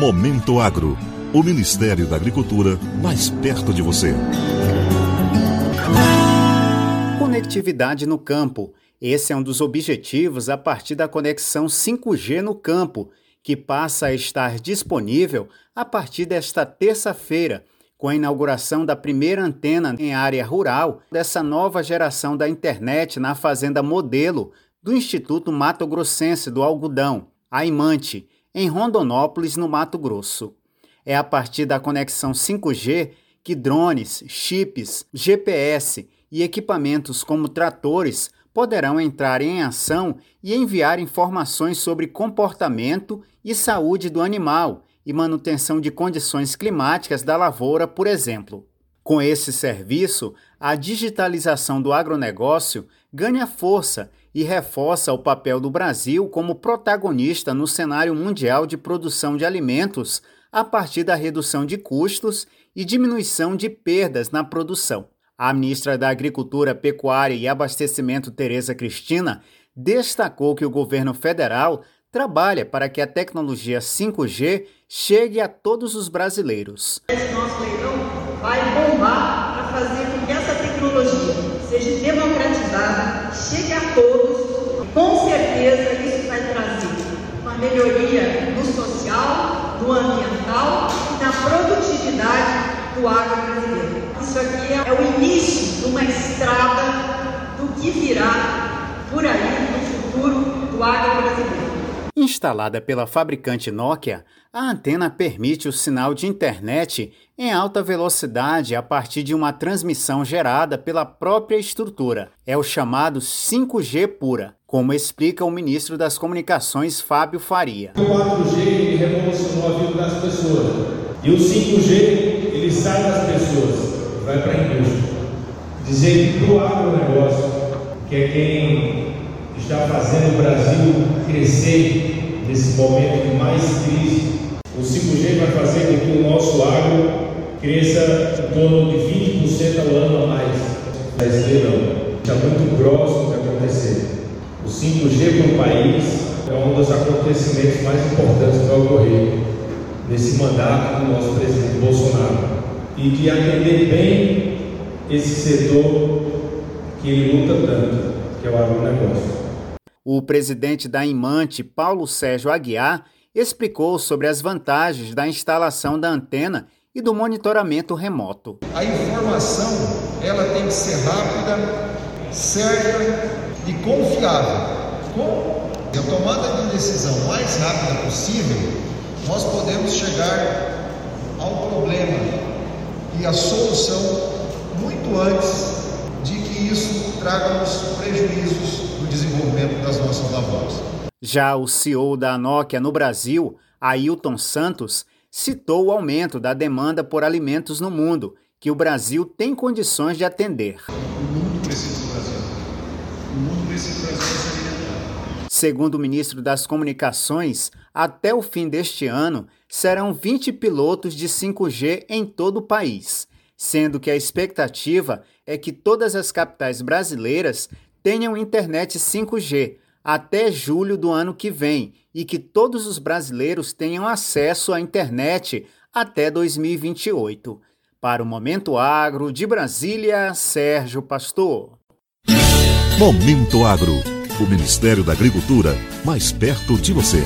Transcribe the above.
Momento Agro. O Ministério da Agricultura mais perto de você. Conectividade no campo. Esse é um dos objetivos a partir da conexão 5G no campo, que passa a estar disponível a partir desta terça-feira, com a inauguração da primeira antena em área rural dessa nova geração da internet na Fazenda Modelo do Instituto Mato Grossense do Algodão, a Imante, em Rondonópolis, no Mato Grosso. É a partir da conexão 5G que drones, chips, GPS e equipamentos como tratores poderão entrar em ação e enviar informações sobre comportamento e saúde do animal e manutenção de condições climáticas da lavoura, por exemplo. Com esse serviço, a digitalização do agronegócio ganha força e reforça o papel do Brasil como protagonista no cenário mundial de produção de alimentos a partir da redução de custos e diminuição de perdas na produção. A ministra da Agricultura, Pecuária e Abastecimento, Tereza Cristina, destacou que o governo federal trabalha para que a tecnologia 5G chegue a todos os brasileiros. Esse nosso leilão vai bombar para fazer com que essa tecnologia seja democratizada, chegue a todos. Com certeza isso vai trazer uma melhoria no social, no ambiental e na produtividade do agro brasileiro. Isso aqui é o início de uma estrada do que virá por aí no futuro do agro brasileiro. Instalada pela fabricante Nokia, a antena permite o sinal de internet em alta velocidade a partir de uma transmissão gerada pela própria estrutura. É o chamado 5G pura, como explica o ministro das Comunicações Fábio Faria. O 4G revolucionou a vida das pessoas e o 5G ele sai das pessoas, vai para a indústria. Dizer que para o agronegócio, que é quem está fazendo o Brasil crescer nesse momento de mais crise, o 5G vai fazer com que o nosso agro cresça em torno de 20% ao ano a mais. Mas não, está muito próximo de acontecer. O 5G para o país é um dos acontecimentos mais importantes que vai ocorrer nesse mandato do nosso presidente Bolsonaro. E de atender bem esse setor que ele luta tanto, que é o agronegócio. O presidente da Imante, Paulo Sérgio Aguiar, explicou sobre as vantagens da instalação da antena e do monitoramento remoto. A informação ela tem que ser rápida, certa e confiável. Com a tomada de decisão mais rápida possível, nós podemos chegar ao problema e à solução muito antes de que isso traga-nos prejuízos no desenvolvimento das nossas lavouras. Já o CEO da Nokia no Brasil, Ailton Santos, citou o aumento da demanda por alimentos no mundo, que o Brasil tem condições de atender. O mundo precisa do Brasil. O mundo precisa do Brasil se alimentar. Segundo o ministro das Comunicações, até o fim deste ano serão 20 pilotos de 5G em todo o país, sendo que a expectativa é que todas as capitais brasileiras tenham internet 5G até julho do ano que vem e que todos os brasileiros tenham acesso à internet até 2028. Para o Momento Agro de Brasília, Sérgio Pastor. Momento Agro. O Ministério da Agricultura mais perto de você.